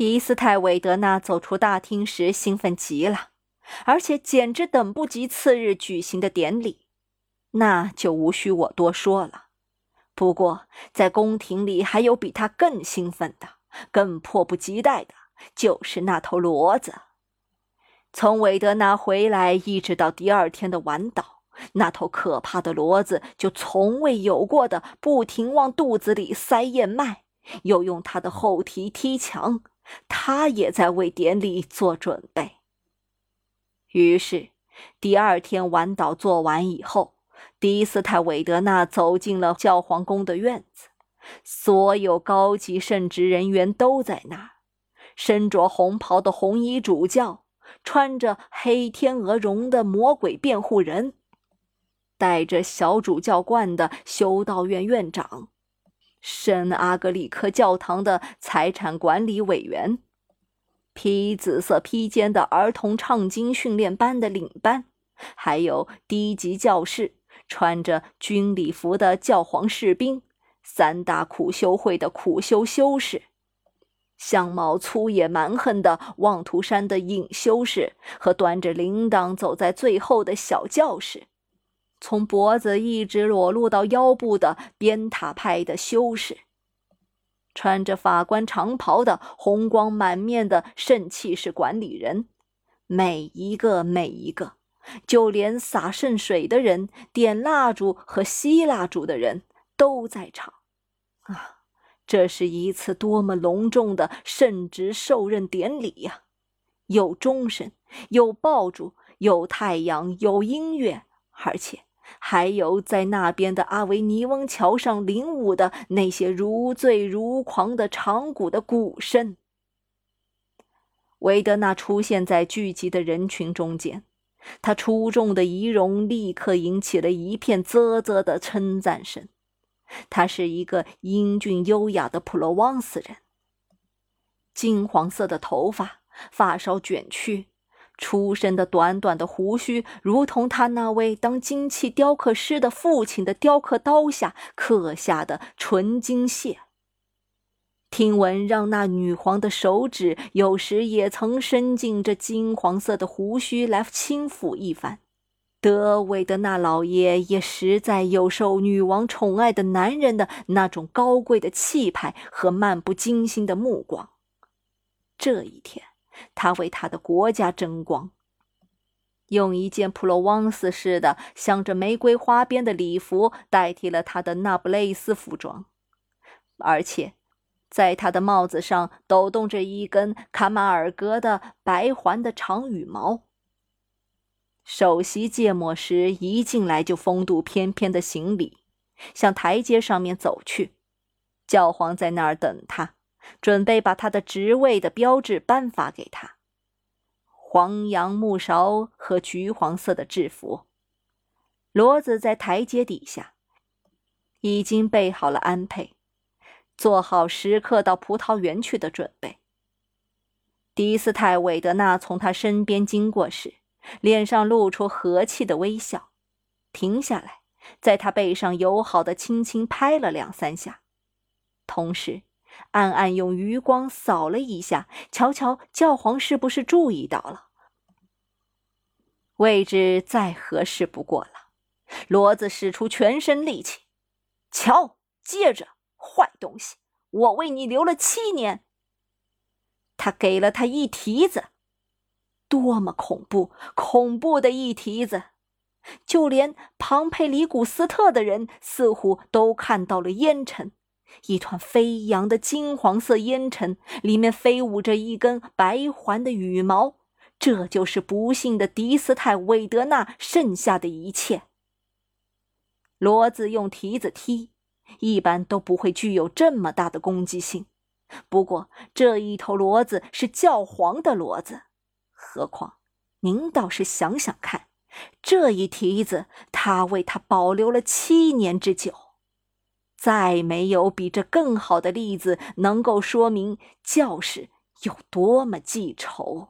迪斯泰韦德纳走出大厅时兴奋极了，而且简直等不及次日举行的典礼。那就无需我多说了。不过，在宫廷里还有比他更兴奋的、更迫不及待的，就是那头骡子。从韦德纳回来一直到第二天的晚岛，那头可怕的骡子就从未有过的不停往肚子里塞燕麦，又用它的后蹄踢墙。他也在为典礼做准备。于是，第二天晚祷做完以后。迪斯泰韦德纳走进了教皇宫的院子，所有高级圣职人员都在那儿。身着红袍的红衣主教，穿着黑天鹅绒的魔鬼辩护人，戴着小主教冠的修道院院长，圣阿格里克教堂的财产管理委员，披紫色披肩的儿童唱经训练班的领班，还有低级教士。穿着军礼服的教皇士兵，三大苦修会的苦修修士，相貌粗野蛮横的望图山的隐修士和端着铃铛走在最后的小教士，从脖子一直裸露到腰部的边塔派的修士，穿着法官长袍的红光满面的圣气室管理人，每一个每一个。就连洒圣水的人、点蜡烛和吸蜡烛的人都在场。啊，这是一次多么隆重的圣职受任典礼呀！有钟声，有爆竹，有太阳，有音乐，而且还有在那边的阿维尼翁桥上领舞的那些如醉如狂的长鼓的鼓声。维德纳出现在聚集的人群中间。他出众的仪容立刻引起了一片啧啧的称赞声。他是一个英俊优雅的普罗旺斯人，金黄色的头发，发梢卷曲，出生的短短的胡须，如同他那位当金器雕刻师的父亲的雕刻刀下刻下的纯金屑。听闻让那女皇的手指有时也曾伸进这金黄色的胡须来轻抚一番，德维的那老爷也实在有受女王宠爱的男人的那种高贵的气派和漫不经心的目光。这一天，他为他的国家争光，用一件普罗旺斯式的镶着玫瑰花边的礼服代替了他的那不勒斯服装，而且。在他的帽子上抖动着一根卡马尔格的白环的长羽毛。首席芥末时一进来就风度翩翩的行礼，向台阶上面走去。教皇在那儿等他，准备把他的职位的标志颁发给他：黄杨木勺和橘黄色的制服。骡子在台阶底下，已经备好了安配。做好时刻到葡萄园去的准备。迪斯泰韦德纳从他身边经过时，脸上露出和气的微笑，停下来，在他背上友好的轻轻拍了两三下，同时暗暗用余光扫了一下，瞧瞧教皇是不是注意到了。位置再合适不过了。骡子使出全身力气，瞧，接着。坏东西！我为你留了七年。他给了他一蹄子，多么恐怖、恐怖的一蹄子！就连庞培里古斯特的人似乎都看到了烟尘，一团飞扬的金黄色烟尘，里面飞舞着一根白环的羽毛。这就是不幸的迪斯泰韦德纳剩下的一切。骡子用蹄子踢。一般都不会具有这么大的攻击性，不过这一头骡子是教皇的骡子，何况您倒是想想看，这一蹄子他为他保留了七年之久，再没有比这更好的例子能够说明教士有多么记仇。